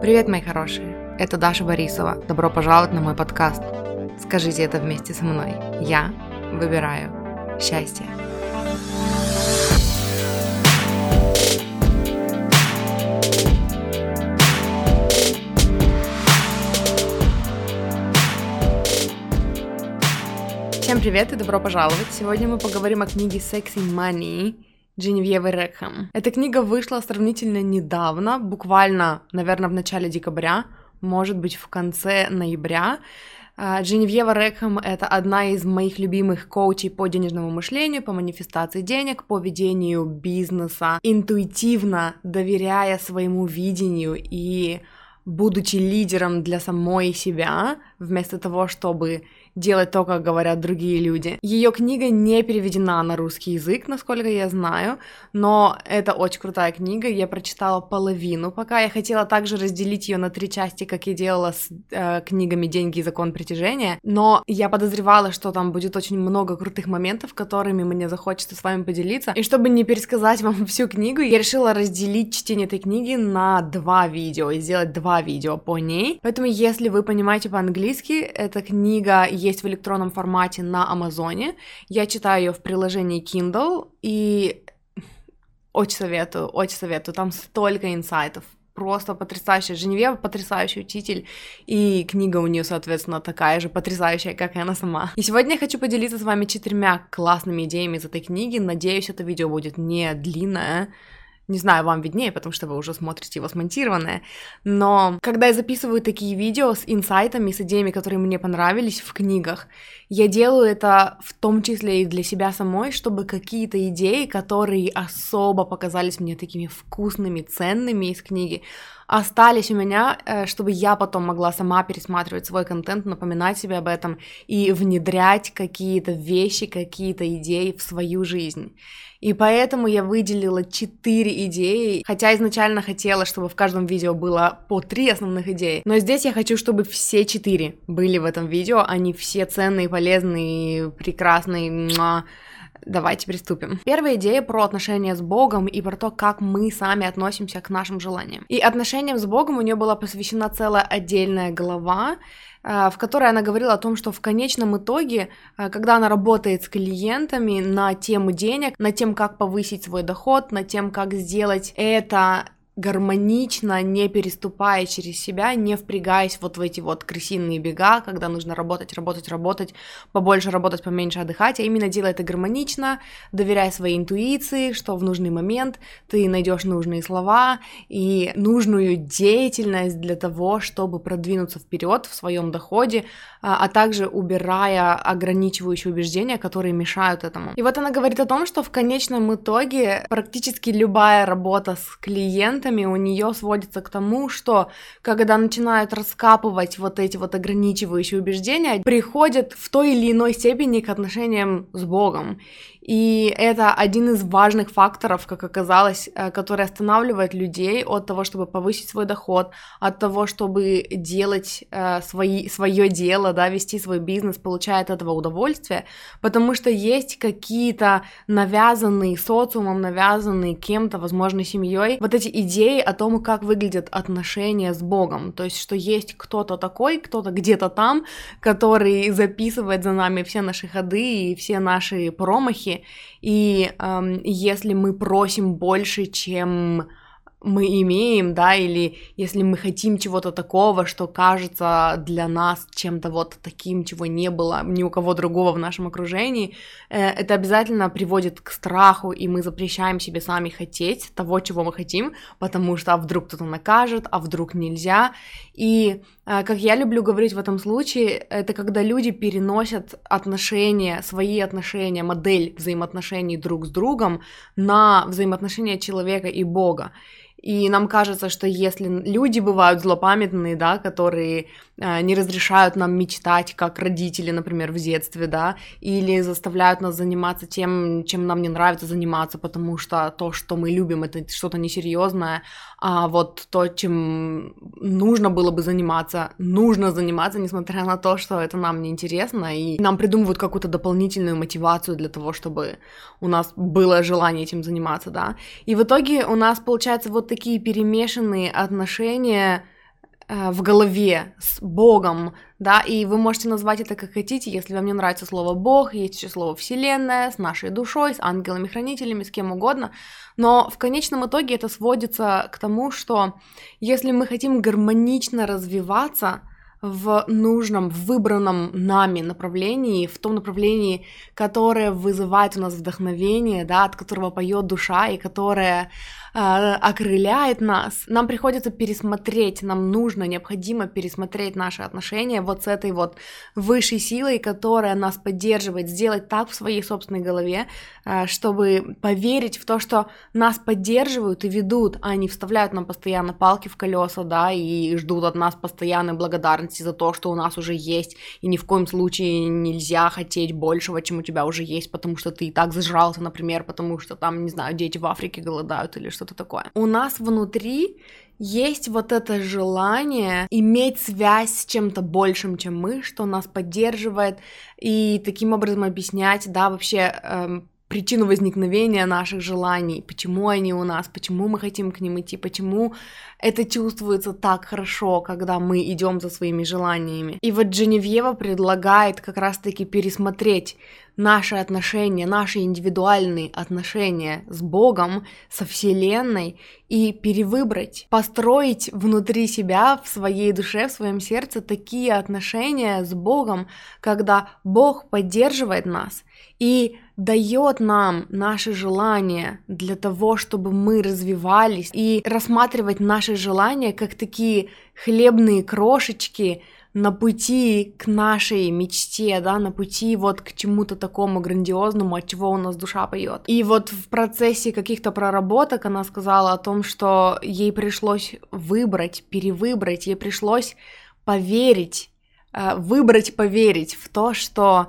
Привет, мои хорошие! Это Даша Борисова. Добро пожаловать на мой подкаст. Скажите это вместе со мной. Я выбираю счастье. Всем привет и добро пожаловать! Сегодня мы поговорим о книге Sexy Money Дженевьевы Рекхэм. Эта книга вышла сравнительно недавно, буквально, наверное, в начале декабря, может быть, в конце ноября. А, Дженевьева Рекхэм — это одна из моих любимых коучей по денежному мышлению, по манифестации денег, по ведению бизнеса, интуитивно доверяя своему видению и будучи лидером для самой себя, вместо того, чтобы делать то, как говорят другие люди. Ее книга не переведена на русский язык, насколько я знаю, но это очень крутая книга. Я прочитала половину, пока я хотела также разделить ее на три части, как я делала с э, книгами «Деньги и закон притяжения», но я подозревала, что там будет очень много крутых моментов, которыми мне захочется с вами поделиться. И чтобы не пересказать вам всю книгу, я решила разделить чтение этой книги на два видео и сделать два видео по ней. Поэтому, если вы понимаете по-английски, эта книга есть в электронном формате на Амазоне. Я читаю ее в приложении Kindle, и очень советую, очень советую. Там столько инсайтов, просто потрясающая. Женевьева потрясающий учитель, и книга у нее, соответственно, такая же потрясающая, как и она сама. И сегодня я хочу поделиться с вами четырьмя классными идеями из этой книги. Надеюсь, это видео будет не длинное, не знаю, вам виднее, потому что вы уже смотрите его смонтированное. Но когда я записываю такие видео с инсайтами, с идеями, которые мне понравились в книгах, я делаю это в том числе и для себя самой, чтобы какие-то идеи, которые особо показались мне такими вкусными, ценными из книги, остались у меня, э, чтобы я потом могла сама пересматривать свой контент, напоминать себе об этом и внедрять какие-то вещи, какие-то идеи в свою жизнь. И поэтому я выделила четыре идеи, хотя изначально хотела, чтобы в каждом видео было по три основных идеи. Но здесь я хочу, чтобы все четыре были в этом видео, они все ценные, полезные, прекрасные. Давайте приступим. Первая идея про отношения с Богом и про то, как мы сами относимся к нашим желаниям. И отношениям с Богом у нее была посвящена целая отдельная глава, э, в которой она говорила о том, что в конечном итоге, э, когда она работает с клиентами на тему денег, на тем, как повысить свой доход, на тем, как сделать это гармонично, не переступая через себя, не впрягаясь вот в эти вот крысиные бега, когда нужно работать, работать, работать, побольше работать, поменьше отдыхать, а именно делай это гармонично, доверяя своей интуиции, что в нужный момент ты найдешь нужные слова и нужную деятельность для того, чтобы продвинуться вперед в своем доходе, а, а также убирая ограничивающие убеждения, которые мешают этому. И вот она говорит о том, что в конечном итоге практически любая работа с клиентом клиентами у нее сводится к тому, что когда начинают раскапывать вот эти вот ограничивающие убеждения, приходят в той или иной степени к отношениям с Богом. И это один из важных факторов, как оказалось, э, который останавливает людей от того, чтобы повысить свой доход, от того, чтобы делать э, свои, свое дело, да, вести свой бизнес, получая от этого удовольствие, потому что есть какие-то навязанные социумом, навязанные кем-то, возможно, семьей, вот эти идеи о том, как выглядят отношения с Богом, то есть, что есть кто-то такой, кто-то где-то там, который записывает за нами все наши ходы и все наши промахи, и эм, если мы просим больше, чем мы имеем, да, или если мы хотим чего-то такого, что кажется для нас чем-то вот таким, чего не было ни у кого другого в нашем окружении, э, это обязательно приводит к страху, и мы запрещаем себе сами хотеть того, чего мы хотим, потому что а вдруг кто-то накажет, а вдруг нельзя. И, э, как я люблю говорить в этом случае, это когда люди переносят отношения, свои отношения, модель взаимоотношений друг с другом на взаимоотношения человека и Бога. И нам кажется, что если люди бывают злопамятные, да, которые э, не разрешают нам мечтать, как родители, например, в детстве, да, или заставляют нас заниматься тем, чем нам не нравится заниматься, потому что то, что мы любим, это что-то несерьезное, а вот то, чем нужно было бы заниматься, нужно заниматься, несмотря на то, что это нам не интересно, и нам придумывают какую-то дополнительную мотивацию для того, чтобы у нас было желание этим заниматься, да. И в итоге у нас получается вот такие перемешанные отношения в голове с Богом, да, и вы можете назвать это как хотите, если вам не нравится слово Бог, есть еще слово Вселенная, с нашей душой, с ангелами-хранителями, с кем угодно, но в конечном итоге это сводится к тому, что если мы хотим гармонично развиваться, в нужном, в выбранном нами направлении, в том направлении, которое вызывает у нас вдохновение, да, от которого поет душа и которое э, окрыляет нас, нам приходится пересмотреть, нам нужно, необходимо пересмотреть наши отношения вот с этой вот высшей силой, которая нас поддерживает, сделать так в своей собственной голове, э, чтобы поверить в то, что нас поддерживают и ведут, а не вставляют нам постоянно палки в колеса, да, и ждут от нас постоянной благодарности за то, что у нас уже есть, и ни в коем случае нельзя хотеть большего, чем у тебя уже есть, потому что ты и так зажрался, например, потому что там, не знаю, дети в Африке голодают или что-то такое. У нас внутри есть вот это желание иметь связь с чем-то большим, чем мы, что нас поддерживает, и таким образом объяснять, да, вообще эм, причину возникновения наших желаний, почему они у нас, почему мы хотим к ним идти, почему это чувствуется так хорошо, когда мы идем за своими желаниями. И вот Дженевьева предлагает как раз-таки пересмотреть наши отношения, наши индивидуальные отношения с Богом, со Вселенной и перевыбрать, построить внутри себя, в своей душе, в своем сердце такие отношения с Богом, когда Бог поддерживает нас и дает нам наши желания для того, чтобы мы развивались и рассматривать наши желания как такие хлебные крошечки, на пути к нашей мечте, да, на пути вот к чему-то такому грандиозному, от чего у нас душа поет. И вот в процессе каких-то проработок она сказала о том, что ей пришлось выбрать, перевыбрать, ей пришлось поверить, э, выбрать поверить в то, что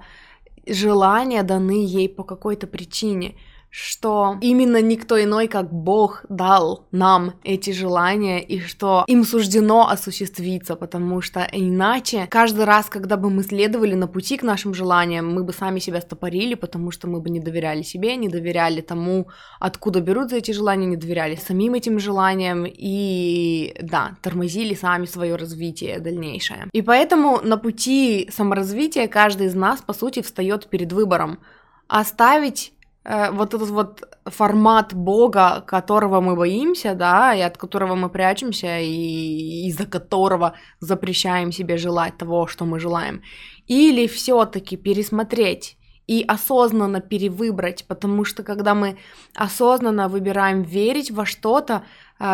желания даны ей по какой-то причине, что именно никто иной, как Бог, дал нам эти желания, и что им суждено осуществиться, потому что иначе каждый раз, когда бы мы следовали на пути к нашим желаниям, мы бы сами себя стопорили, потому что мы бы не доверяли себе, не доверяли тому, откуда берутся эти желания, не доверяли самим этим желаниям и, да, тормозили сами свое развитие дальнейшее. И поэтому на пути саморазвития каждый из нас, по сути, встает перед выбором оставить вот этот вот формат Бога, которого мы боимся, да, и от которого мы прячемся, и из-за которого запрещаем себе желать того, что мы желаем, или все-таки пересмотреть и осознанно перевыбрать, потому что когда мы осознанно выбираем верить во что-то,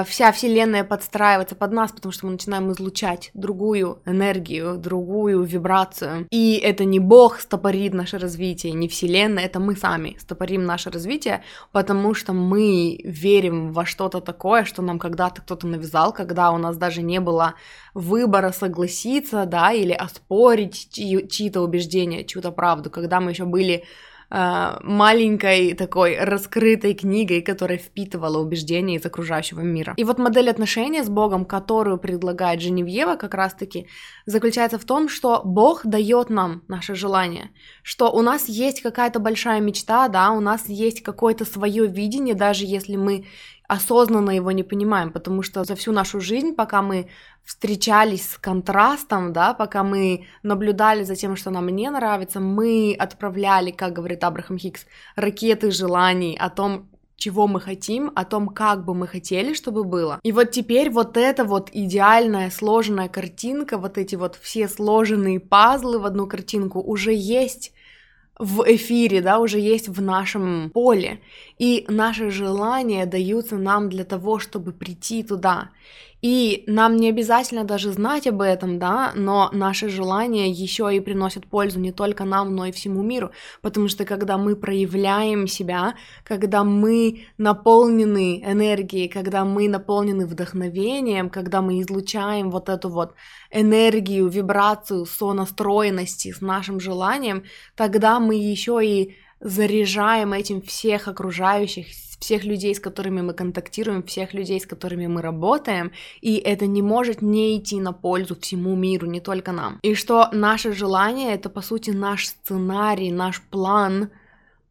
вся Вселенная подстраивается под нас, потому что мы начинаем излучать другую энергию, другую вибрацию. И это не Бог стопорит наше развитие, не Вселенная, это мы сами стопорим наше развитие, потому что мы верим во что-то такое, что нам когда-то кто-то навязал, когда у нас даже не было выбора согласиться, да, или оспорить чьи-то убеждения, чью-то правду, когда мы еще были маленькой такой раскрытой книгой, которая впитывала убеждения из окружающего мира. И вот модель отношения с Богом, которую предлагает Женевьева как раз-таки, заключается в том, что Бог дает нам наше желание, что у нас есть какая-то большая мечта, да, у нас есть какое-то свое видение, даже если мы осознанно его не понимаем, потому что за всю нашу жизнь, пока мы встречались с контрастом, да, пока мы наблюдали за тем, что нам не нравится, мы отправляли, как говорит Абрахам Хикс, ракеты желаний о том, чего мы хотим, о том, как бы мы хотели, чтобы было. И вот теперь вот эта вот идеальная сложенная картинка, вот эти вот все сложенные пазлы в одну картинку уже есть в эфире, да, уже есть в нашем поле. И наши желания даются нам для того, чтобы прийти туда. И нам не обязательно даже знать об этом, да, но наши желания еще и приносят пользу не только нам, но и всему миру, потому что когда мы проявляем себя, когда мы наполнены энергией, когда мы наполнены вдохновением, когда мы излучаем вот эту вот энергию, вибрацию сонастроенности с нашим желанием, тогда мы еще и заряжаем этим всех окружающих, всех людей, с которыми мы контактируем, всех людей, с которыми мы работаем, и это не может не идти на пользу всему миру, не только нам. И что наше желание — это, по сути, наш сценарий, наш план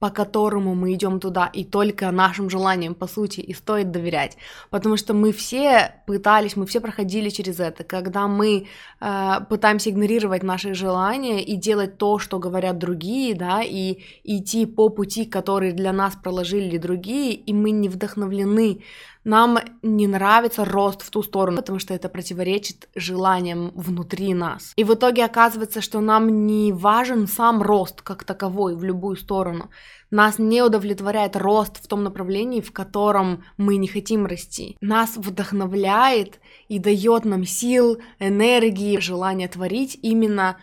по которому мы идем туда, и только нашим желаниям, по сути, и стоит доверять. Потому что мы все пытались, мы все проходили через это, когда мы э, пытаемся игнорировать наши желания и делать то, что говорят другие, да, и идти по пути, который для нас проложили другие, и мы не вдохновлены нам не нравится рост в ту сторону, потому что это противоречит желаниям внутри нас. И в итоге оказывается, что нам не важен сам рост как таковой в любую сторону. Нас не удовлетворяет рост в том направлении, в котором мы не хотим расти. Нас вдохновляет и дает нам сил, энергии, желание творить именно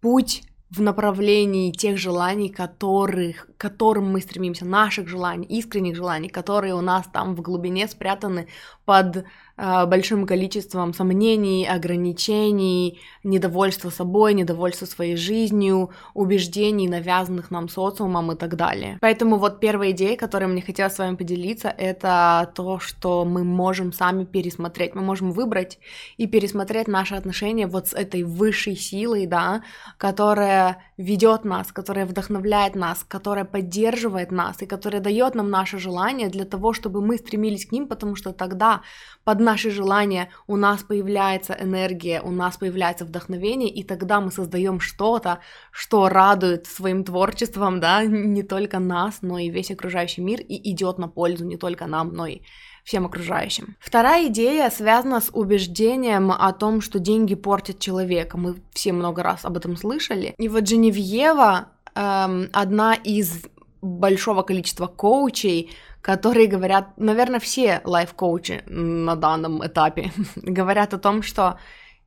путь в направлении тех желаний, которых, к которым мы стремимся, наших желаний, искренних желаний, которые у нас там в глубине спрятаны под большим количеством сомнений, ограничений, недовольства собой, недовольства своей жизнью, убеждений, навязанных нам социумом и так далее. Поэтому вот первая идея, которой мне хотелось с вами поделиться, это то, что мы можем сами пересмотреть, мы можем выбрать и пересмотреть наши отношения вот с этой высшей силой, да, которая ведет нас, которая вдохновляет нас, которая поддерживает нас и которая дает нам наше желание для того, чтобы мы стремились к ним, потому что тогда под наши желания у нас появляется энергия, у нас появляется вдохновение, и тогда мы создаем что-то, что радует своим творчеством, да, не только нас, но и весь окружающий мир, и идет на пользу не только нам, но и всем окружающим. Вторая идея связана с убеждением о том, что деньги портят человека. Мы все много раз об этом слышали. И вот Женевьева эм, одна из большого количества коучей, которые говорят, наверное, все лайф-коучи на данном этапе говорят о том, что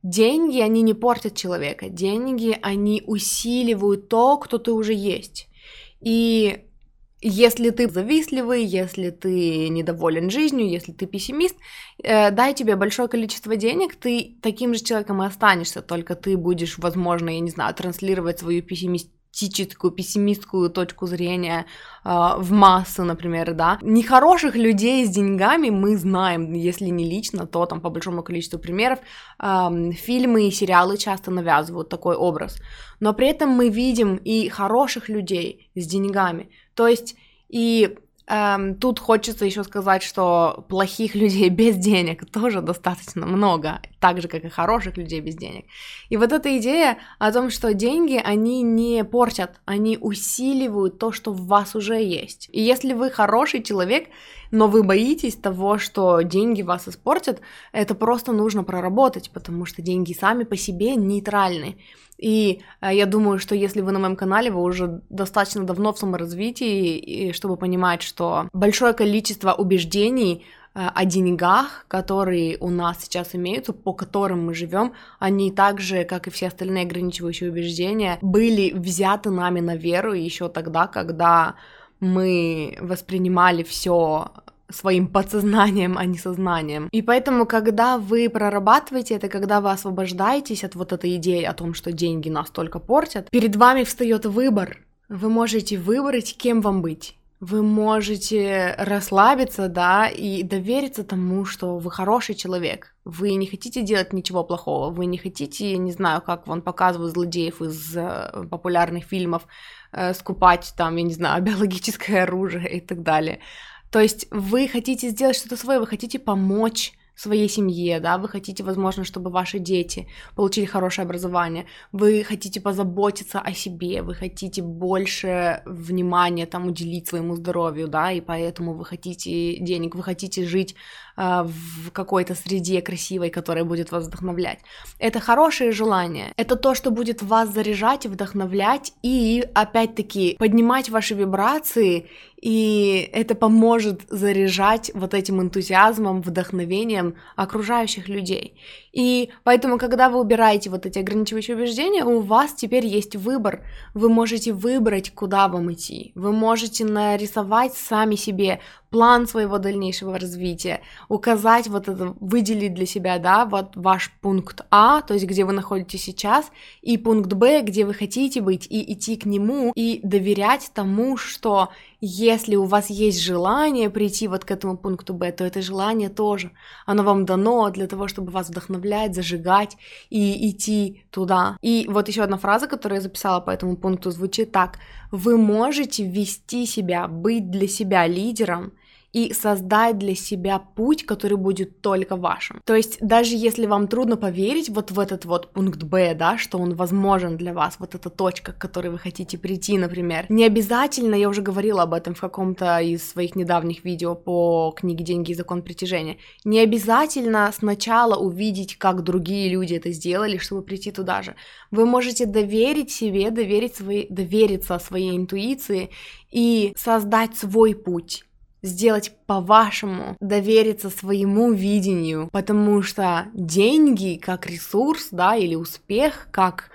деньги, они не портят человека, деньги, они усиливают то, кто ты уже есть. И если ты завистливый, если ты недоволен жизнью, если ты пессимист, э, дай тебе большое количество денег, ты таким же человеком и останешься, только ты будешь, возможно, я не знаю, транслировать свою пессимист пессимистскую, пессимистскую точку зрения э, в массы, например, да. Нехороших людей с деньгами мы знаем, если не лично, то там по большому количеству примеров э, фильмы и сериалы часто навязывают такой образ. Но при этом мы видим и хороших людей с деньгами. То есть и Эм, тут хочется еще сказать, что плохих людей без денег тоже достаточно много, так же, как и хороших людей без денег. И вот эта идея о том, что деньги, они не портят, они усиливают то, что в вас уже есть. И если вы хороший человек, но вы боитесь того, что деньги вас испортят, это просто нужно проработать, потому что деньги сами по себе нейтральны. И э, я думаю, что если вы на моем канале, вы уже достаточно давно в саморазвитии, и, чтобы понимать, что большое количество убеждений э, о деньгах, которые у нас сейчас имеются, по которым мы живем, они так же, как и все остальные ограничивающие убеждения, были взяты нами на веру еще тогда, когда мы воспринимали все своим подсознанием, а не сознанием. И поэтому, когда вы прорабатываете это, когда вы освобождаетесь от вот этой идеи о том, что деньги нас только портят, перед вами встает выбор. Вы можете выбрать, кем вам быть. Вы можете расслабиться, да, и довериться тому, что вы хороший человек. Вы не хотите делать ничего плохого, вы не хотите, не знаю, как вон показывают злодеев из э, популярных фильмов, скупать там, я не знаю, биологическое оружие и так далее. То есть вы хотите сделать что-то свое, вы хотите помочь своей семье, да, вы хотите, возможно, чтобы ваши дети получили хорошее образование, вы хотите позаботиться о себе, вы хотите больше внимания там уделить своему здоровью, да, и поэтому вы хотите денег, вы хотите жить э, в какой-то среде красивой, которая будет вас вдохновлять. Это хорошее желание, это то, что будет вас заряжать, вдохновлять и, опять-таки, поднимать ваши вибрации и это поможет заряжать вот этим энтузиазмом, вдохновением окружающих людей. И поэтому, когда вы убираете вот эти ограничивающие убеждения, у вас теперь есть выбор. Вы можете выбрать, куда вам идти. Вы можете нарисовать сами себе план своего дальнейшего развития, указать вот это, выделить для себя, да, вот ваш пункт А, то есть где вы находитесь сейчас, и пункт Б, где вы хотите быть, и идти к нему, и доверять тому, что если у вас есть желание прийти вот к этому пункту Б, то это желание тоже, оно вам дано для того, чтобы вас вдохновлять, зажигать и идти туда. И вот еще одна фраза, которую я записала по этому пункту, звучит так. Вы можете вести себя, быть для себя лидером, и создать для себя путь, который будет только вашим. То есть даже если вам трудно поверить вот в этот вот пункт Б, да, что он возможен для вас, вот эта точка, к которой вы хотите прийти, например, не обязательно, я уже говорила об этом в каком-то из своих недавних видео по книге «Деньги и закон притяжения», не обязательно сначала увидеть, как другие люди это сделали, чтобы прийти туда же. Вы можете доверить себе, доверить своей, довериться своей интуиции и создать свой путь сделать по-вашему, довериться своему видению, потому что деньги как ресурс, да, или успех как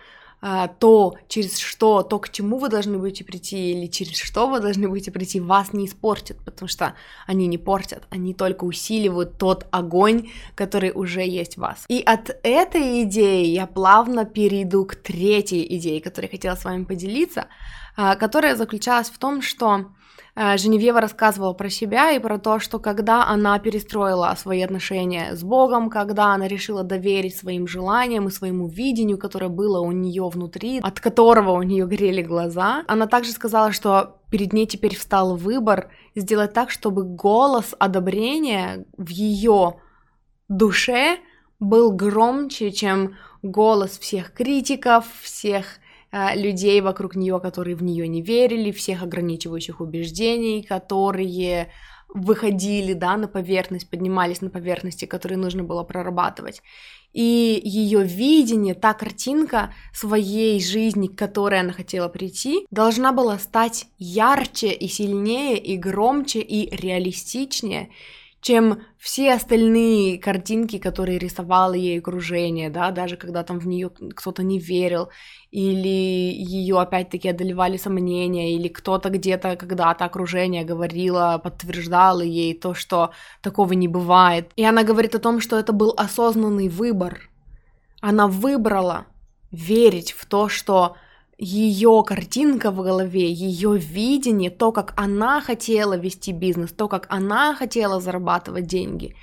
а, то, через что, то, к чему вы должны будете прийти, или через что вы должны будете прийти, вас не испортят, потому что они не портят, они только усиливают тот огонь, который уже есть в вас. И от этой идеи я плавно перейду к третьей идее, которой я хотела с вами поделиться, которая заключалась в том, что Э, Женевьева рассказывала про себя и про то, что когда она перестроила свои отношения с Богом, когда она решила доверить своим желаниям и своему видению, которое было у нее внутри, от которого у нее горели глаза, она также сказала, что перед ней теперь встал выбор сделать так, чтобы голос одобрения в ее душе был громче, чем голос всех критиков, всех людей вокруг нее, которые в нее не верили, всех ограничивающих убеждений, которые выходили, да, на поверхность, поднимались на поверхности, которые нужно было прорабатывать. И ее видение, та картинка своей жизни, к которой она хотела прийти, должна была стать ярче и сильнее, и громче, и реалистичнее, чем все остальные картинки, которые рисовало ей окружение, да, даже когда там в нее кто-то не верил, или ее опять-таки одолевали сомнения, или кто-то где-то когда-то окружение говорило, подтверждало ей то, что такого не бывает. И она говорит о том, что это был осознанный выбор. Она выбрала верить в то, что ее картинка в голове, ее видение, то, как она хотела вести бизнес, то, как она хотела зарабатывать деньги,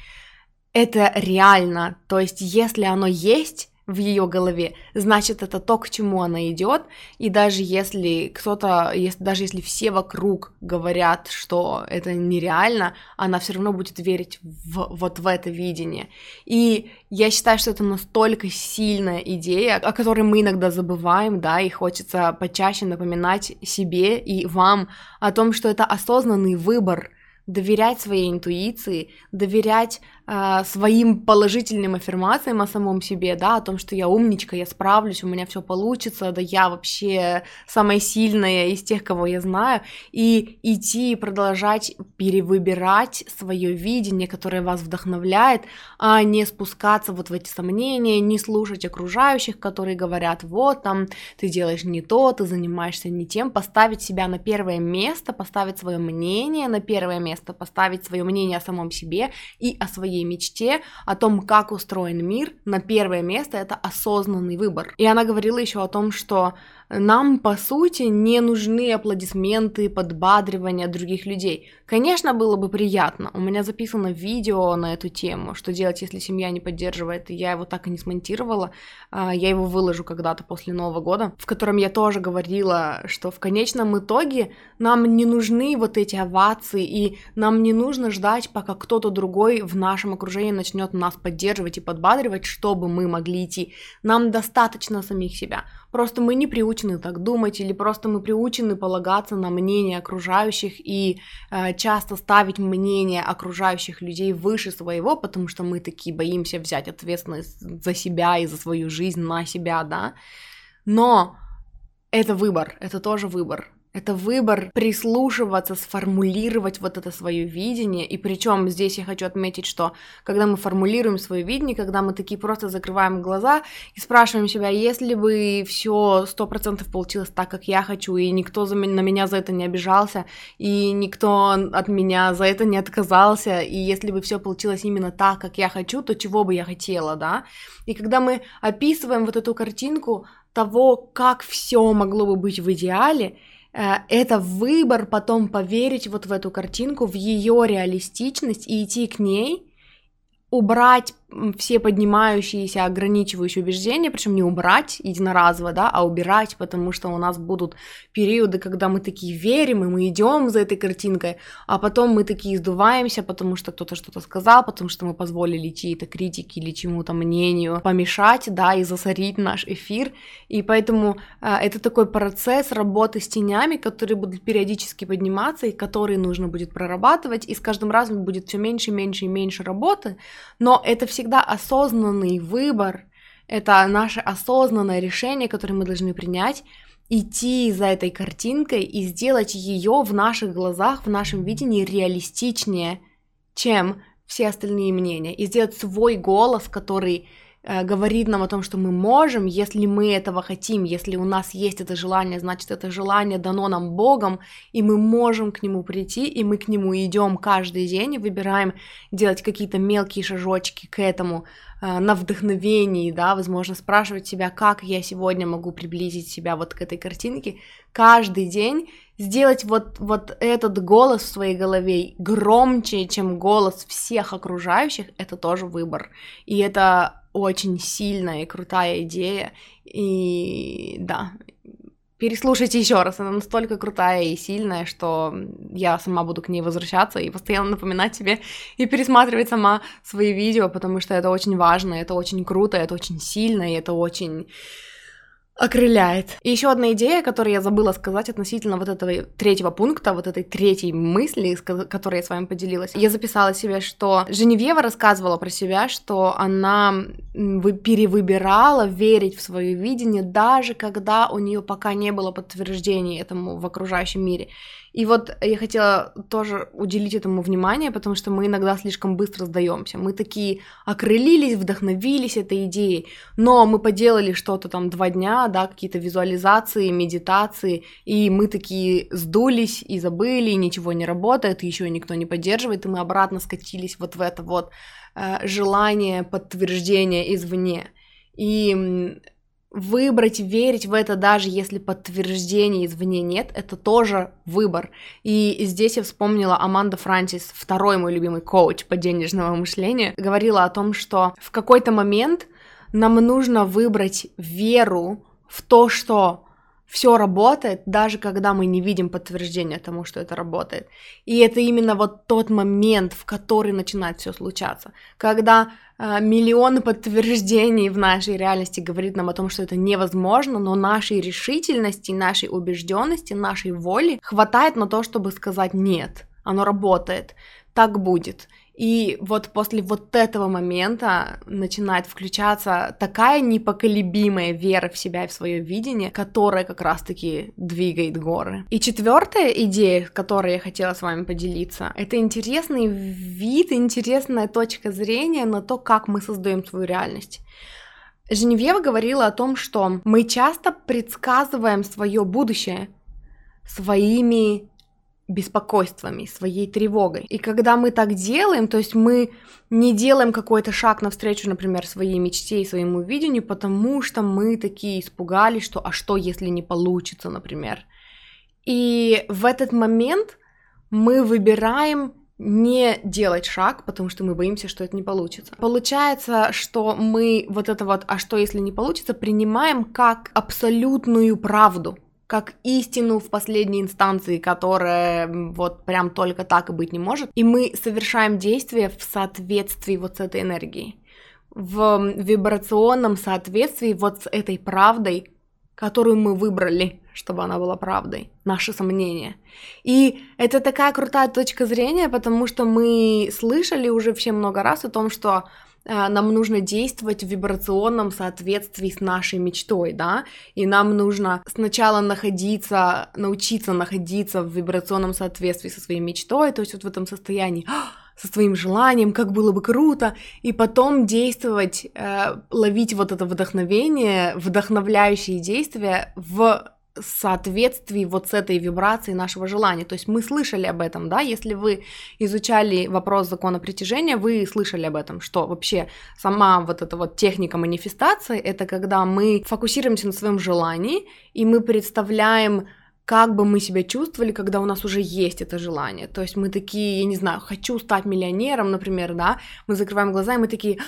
это реально. То есть, если оно есть, в ее голове, значит это то, к чему она идет, и даже если кто-то, если, даже если все вокруг говорят, что это нереально, она все равно будет верить в, вот в это видение. И я считаю, что это настолько сильная идея, о которой мы иногда забываем, да, и хочется почаще напоминать себе и вам о том, что это осознанный выбор, доверять своей интуиции, доверять э, своим положительным аффирмациям о самом себе, да, о том, что я умничка, я справлюсь, у меня все получится, да я вообще самая сильная из тех, кого я знаю, и идти и продолжать перевыбирать свое видение, которое вас вдохновляет, а не спускаться вот в эти сомнения, не слушать окружающих, которые говорят, вот там ты делаешь не то, ты занимаешься не тем, поставить себя на первое место, поставить свое мнение на первое место, поставить свое мнение о самом себе и о своей своей мечте, о том, как устроен мир, на первое место это осознанный выбор. И она говорила еще о том, что нам, по сути, не нужны аплодисменты, подбадривания других людей. Конечно, было бы приятно. У меня записано видео на эту тему, что делать, если семья не поддерживает, и я его так и не смонтировала. А, я его выложу когда-то после Нового года, в котором я тоже говорила, что в конечном итоге нам не нужны вот эти овации, и нам не нужно ждать, пока кто-то другой в нашем окружении начнет нас поддерживать и подбадривать, чтобы мы могли идти. Нам достаточно самих себя. Просто мы не приучены так думать, или просто мы приучены полагаться на мнение окружающих и э, часто ставить мнение окружающих людей выше своего, потому что мы такие боимся взять ответственность за себя и за свою жизнь на себя, да. Но это выбор, это тоже выбор. Это выбор прислушиваться, сформулировать вот это свое видение. И причем здесь я хочу отметить, что когда мы формулируем свое видение, когда мы такие просто закрываем глаза и спрашиваем себя, если бы все сто процентов получилось так, как я хочу, и никто за на меня за это не обижался, и никто от меня за это не отказался, и если бы все получилось именно так, как я хочу, то чего бы я хотела, да? И когда мы описываем вот эту картинку того, как все могло бы быть в идеале, это выбор потом поверить вот в эту картинку, в ее реалистичность и идти к ней, убрать все поднимающиеся ограничивающие убеждения, причем не убрать единоразово, да, а убирать, потому что у нас будут периоды, когда мы такие верим, и мы идем за этой картинкой, а потом мы такие сдуваемся, потому что кто-то что-то сказал, потому что мы позволили чьей-то критике или чему-то мнению помешать, да, и засорить наш эфир, и поэтому э, это такой процесс работы с тенями, которые будут периодически подниматься, и которые нужно будет прорабатывать, и с каждым разом будет все меньше, меньше и меньше работы, но это все всегда осознанный выбор, это наше осознанное решение, которое мы должны принять, идти за этой картинкой и сделать ее в наших глазах, в нашем видении реалистичнее, чем все остальные мнения, и сделать свой голос, который говорит нам о том, что мы можем, если мы этого хотим, если у нас есть это желание, значит, это желание дано нам Богом, и мы можем к нему прийти, и мы к нему идем каждый день и выбираем делать какие-то мелкие шажочки к этому э, на вдохновении, да, возможно, спрашивать себя, как я сегодня могу приблизить себя вот к этой картинке, каждый день сделать вот, вот этот голос в своей голове громче, чем голос всех окружающих, это тоже выбор. И это очень сильная и крутая идея. И да, переслушайте еще раз. Она настолько крутая и сильная, что я сама буду к ней возвращаться и постоянно напоминать себе и пересматривать сама свои видео, потому что это очень важно, это очень круто, это очень сильно, и это очень окрыляет. И еще одна идея, которую я забыла сказать относительно вот этого третьего пункта, вот этой третьей мысли, которой я с вами поделилась. Я записала себе, что Женевьева рассказывала про себя, что она перевыбирала верить в свое видение, даже когда у нее пока не было подтверждений этому в окружающем мире. И вот я хотела тоже уделить этому внимание, потому что мы иногда слишком быстро сдаемся. Мы такие окрылились, вдохновились этой идеей, но мы поделали что-то там два дня, да, какие-то визуализации, медитации, и мы такие сдулись и забыли, и ничего не работает, еще никто не поддерживает, и мы обратно скатились вот в это вот э, желание подтверждения извне. И выбрать верить в это, даже если подтверждения извне нет, это тоже выбор. И здесь я вспомнила Аманда Франсис, второй мой любимый коуч по денежного мышления, говорила о том, что в какой-то момент нам нужно выбрать веру в то, что все работает, даже когда мы не видим подтверждения тому, что это работает. И это именно вот тот момент, в который начинает все случаться. Когда э, миллионы подтверждений в нашей реальности говорит нам о том, что это невозможно, но нашей решительности, нашей убежденности, нашей воли хватает на то, чтобы сказать нет, оно работает, так будет. И вот после вот этого момента начинает включаться такая непоколебимая вера в себя и в свое видение, которая как раз-таки двигает горы. И четвертая идея, которой я хотела с вами поделиться, это интересный вид, интересная точка зрения на то, как мы создаем свою реальность. Женевьева говорила о том, что мы часто предсказываем свое будущее своими беспокойствами, своей тревогой. И когда мы так делаем, то есть мы не делаем какой-то шаг навстречу, например, своей мечте и своему видению, потому что мы такие испугались, что а что, если не получится, например. И в этот момент мы выбираем не делать шаг, потому что мы боимся, что это не получится. Получается, что мы вот это вот, а что если не получится, принимаем как абсолютную правду как истину в последней инстанции, которая вот прям только так и быть не может. И мы совершаем действия в соответствии вот с этой энергией, в вибрационном соответствии вот с этой правдой, которую мы выбрали, чтобы она была правдой, наши сомнения. И это такая крутая точка зрения, потому что мы слышали уже все много раз о том, что нам нужно действовать в вибрационном соответствии с нашей мечтой, да, и нам нужно сначала находиться, научиться находиться в вибрационном соответствии со своей мечтой, то есть вот в этом состоянии «А, со своим желанием, как было бы круто, и потом действовать, э, ловить вот это вдохновение, вдохновляющие действия в соответствии вот с этой вибрацией нашего желания. То есть мы слышали об этом, да, если вы изучали вопрос закона притяжения, вы слышали об этом, что вообще сама вот эта вот техника манифестации, это когда мы фокусируемся на своем желании, и мы представляем как бы мы себя чувствовали, когда у нас уже есть это желание. То есть мы такие, я не знаю, хочу стать миллионером, например, да, мы закрываем глаза, и мы такие,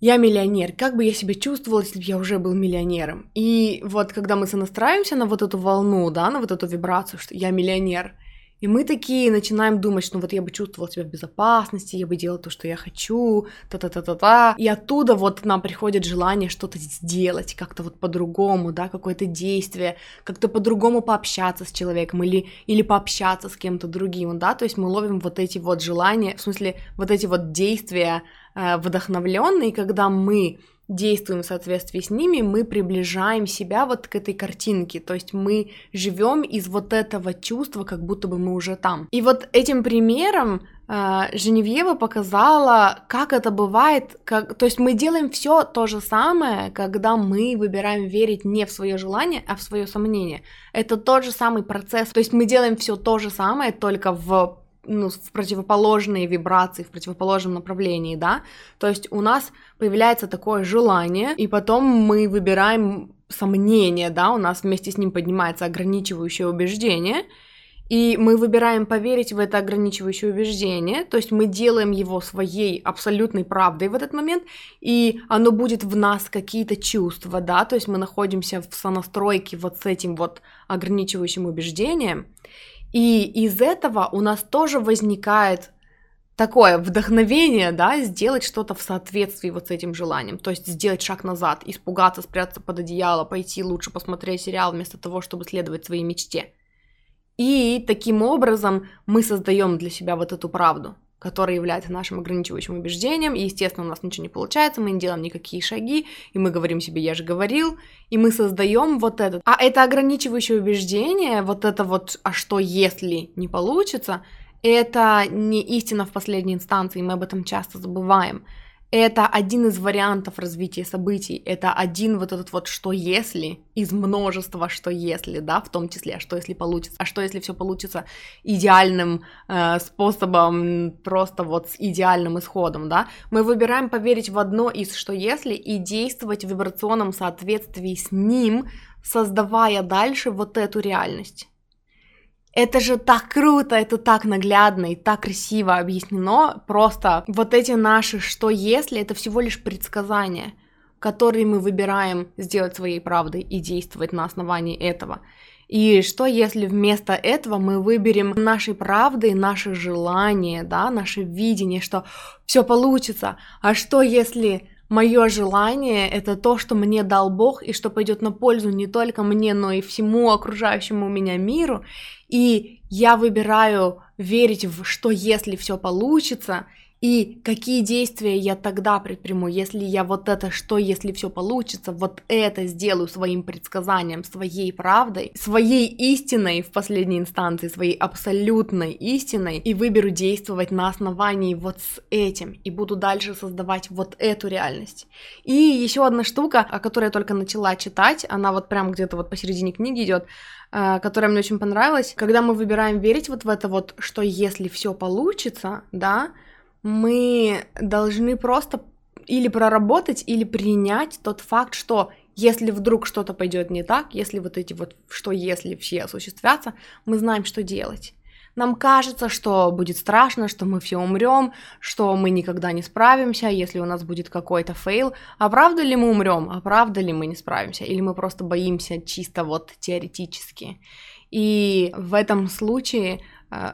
я миллионер, как бы я себя чувствовала, если бы я уже был миллионером? И вот когда мы сонастраиваемся на вот эту волну, да, на вот эту вибрацию, что я миллионер, и мы такие начинаем думать, ну вот я бы чувствовал себя в безопасности, я бы делал то, что я хочу, та-та-та-та-та. И оттуда вот нам приходит желание что-то сделать, как-то вот по-другому, да, какое-то действие, как-то по-другому пообщаться с человеком или, или пообщаться с кем-то другим, да, то есть мы ловим вот эти вот желания, в смысле вот эти вот действия э, вдохновленные, когда мы действуем в соответствии с ними, мы приближаем себя вот к этой картинке, то есть мы живем из вот этого чувства, как будто бы мы уже там. И вот этим примером э, Женевьева показала, как это бывает, как, то есть мы делаем все то же самое, когда мы выбираем верить не в свое желание, а в свое сомнение. Это тот же самый процесс, то есть мы делаем все то же самое, только в ну, в противоположные вибрации, в противоположном направлении, да, то есть у нас появляется такое желание, и потом мы выбираем сомнение, да, у нас вместе с ним поднимается ограничивающее убеждение, и мы выбираем поверить в это ограничивающее убеждение, то есть мы делаем его своей абсолютной правдой в этот момент, и оно будет в нас какие-то чувства, да, то есть мы находимся в сонастройке вот с этим вот ограничивающим убеждением, и из этого у нас тоже возникает такое вдохновение, да, сделать что-то в соответствии вот с этим желанием, то есть сделать шаг назад, испугаться, спрятаться под одеяло, пойти лучше посмотреть сериал вместо того, чтобы следовать своей мечте. И таким образом мы создаем для себя вот эту правду которое является нашим ограничивающим убеждением, и, естественно, у нас ничего не получается, мы не делаем никакие шаги, и мы говорим себе «я же говорил», и мы создаем вот этот. А это ограничивающее убеждение, вот это вот «а что если не получится», это не истина в последней инстанции, мы об этом часто забываем это один из вариантов развития событий, это один вот этот вот что если из множества что если, да, в том числе, а что если получится, а что если все получится идеальным э, способом, просто вот с идеальным исходом, да, мы выбираем поверить в одно из что если и действовать в вибрационном соответствии с ним, создавая дальше вот эту реальность. Это же так круто, это так наглядно и так красиво объяснено. Просто вот эти наши «что если» — это всего лишь предсказания, которые мы выбираем сделать своей правдой и действовать на основании этого. И что если вместо этого мы выберем нашей правдой наше желание, да, наше видение, что все получится, а что если мое желание это то, что мне дал Бог и что пойдет на пользу не только мне, но и всему окружающему меня миру, и я выбираю верить в что если все получится, и какие действия я тогда предприму, если я вот это что, если все получится, вот это сделаю своим предсказанием, своей правдой, своей истиной в последней инстанции, своей абсолютной истиной, и выберу действовать на основании вот с этим, и буду дальше создавать вот эту реальность. И еще одна штука, о которой я только начала читать, она вот прям где-то вот посередине книги идет, э, которая мне очень понравилась. Когда мы выбираем верить вот в это вот, что если все получится, да, мы должны просто или проработать, или принять тот факт, что если вдруг что-то пойдет не так, если вот эти вот что если все осуществятся, мы знаем, что делать. Нам кажется, что будет страшно, что мы все умрем, что мы никогда не справимся, если у нас будет какой-то fail. А правда ли мы умрем? А правда ли мы не справимся? Или мы просто боимся чисто вот теоретически? И в этом случае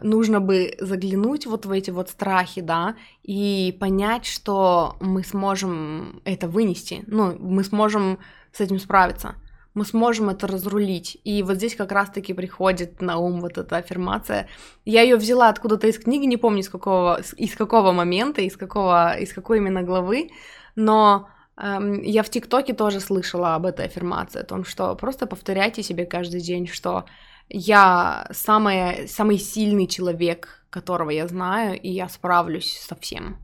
нужно бы заглянуть вот в эти вот страхи, да, и понять, что мы сможем это вынести, ну, мы сможем с этим справиться, мы сможем это разрулить. И вот здесь как раз-таки приходит на ум вот эта аффирмация. Я ее взяла откуда-то из книги, не помню из какого, из какого момента, из какого, из какой именно главы, но эм, я в ТикТоке тоже слышала об этой аффирмации, о том, что просто повторяйте себе каждый день, что я самая, самый сильный человек, которого я знаю, и я справлюсь со всем.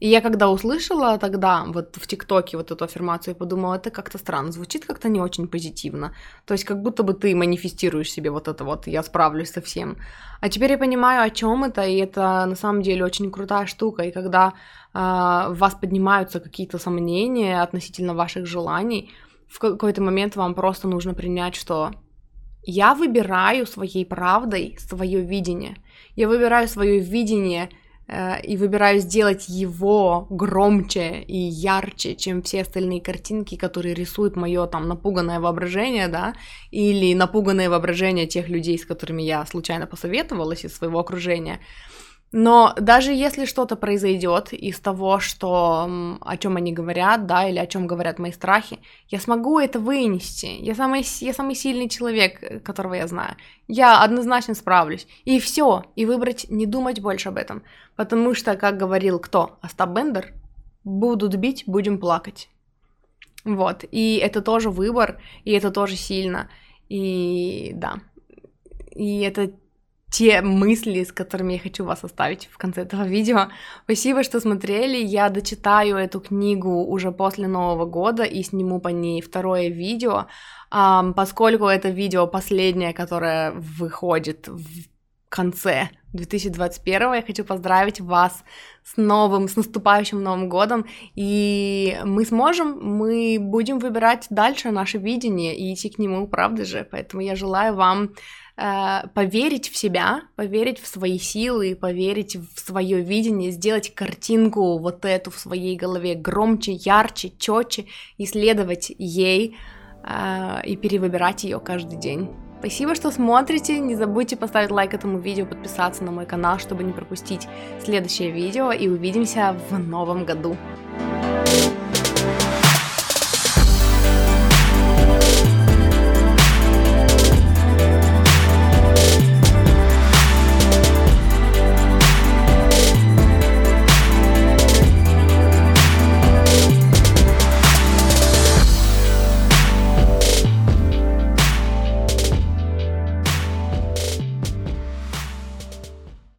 И я когда услышала тогда вот в ТикТоке вот эту аффирмацию, я подумала, это как-то странно, звучит как-то не очень позитивно. То есть как будто бы ты манифестируешь себе вот это вот «я справлюсь со всем». А теперь я понимаю, о чем это, и это на самом деле очень крутая штука. И когда э, в вас поднимаются какие-то сомнения относительно ваших желаний, в какой-то момент вам просто нужно принять, что Я выбираю своей правдой свое видение. Я выбираю свое видение э, и выбираю сделать его громче и ярче, чем все остальные картинки, которые рисуют мое там напуганное воображение, да, или напуганное воображение тех людей, с которыми я случайно посоветовалась из своего окружения. Но даже если что-то произойдет из того, что о чем они говорят, да, или о чем говорят мои страхи, я смогу это вынести. Я самый, я самый сильный человек, э, которого я знаю. Я однозначно справлюсь. И все. И выбрать не думать больше об этом. Потому что, как говорил кто? Остап Бендер, будут бить, будем плакать. Вот. И это тоже выбор, и это тоже сильно. И да. И это те мысли, с которыми я хочу вас оставить в конце этого видео. Спасибо, что смотрели. Я дочитаю эту книгу уже после Нового года и сниму по ней второе видео, поскольку это видео последнее, которое выходит в конце 2021 я хочу поздравить вас с новым, с наступающим Новым годом, и мы сможем, мы будем выбирать дальше наше видение и идти к нему, правда же, поэтому я желаю вам поверить в себя, поверить в свои силы, поверить в свое видение, сделать картинку вот эту в своей голове громче, ярче, четче, исследовать ей э, и перевыбирать ее каждый день. Спасибо, что смотрите. Не забудьте поставить лайк этому видео, подписаться на мой канал, чтобы не пропустить следующее видео. И увидимся в новом году.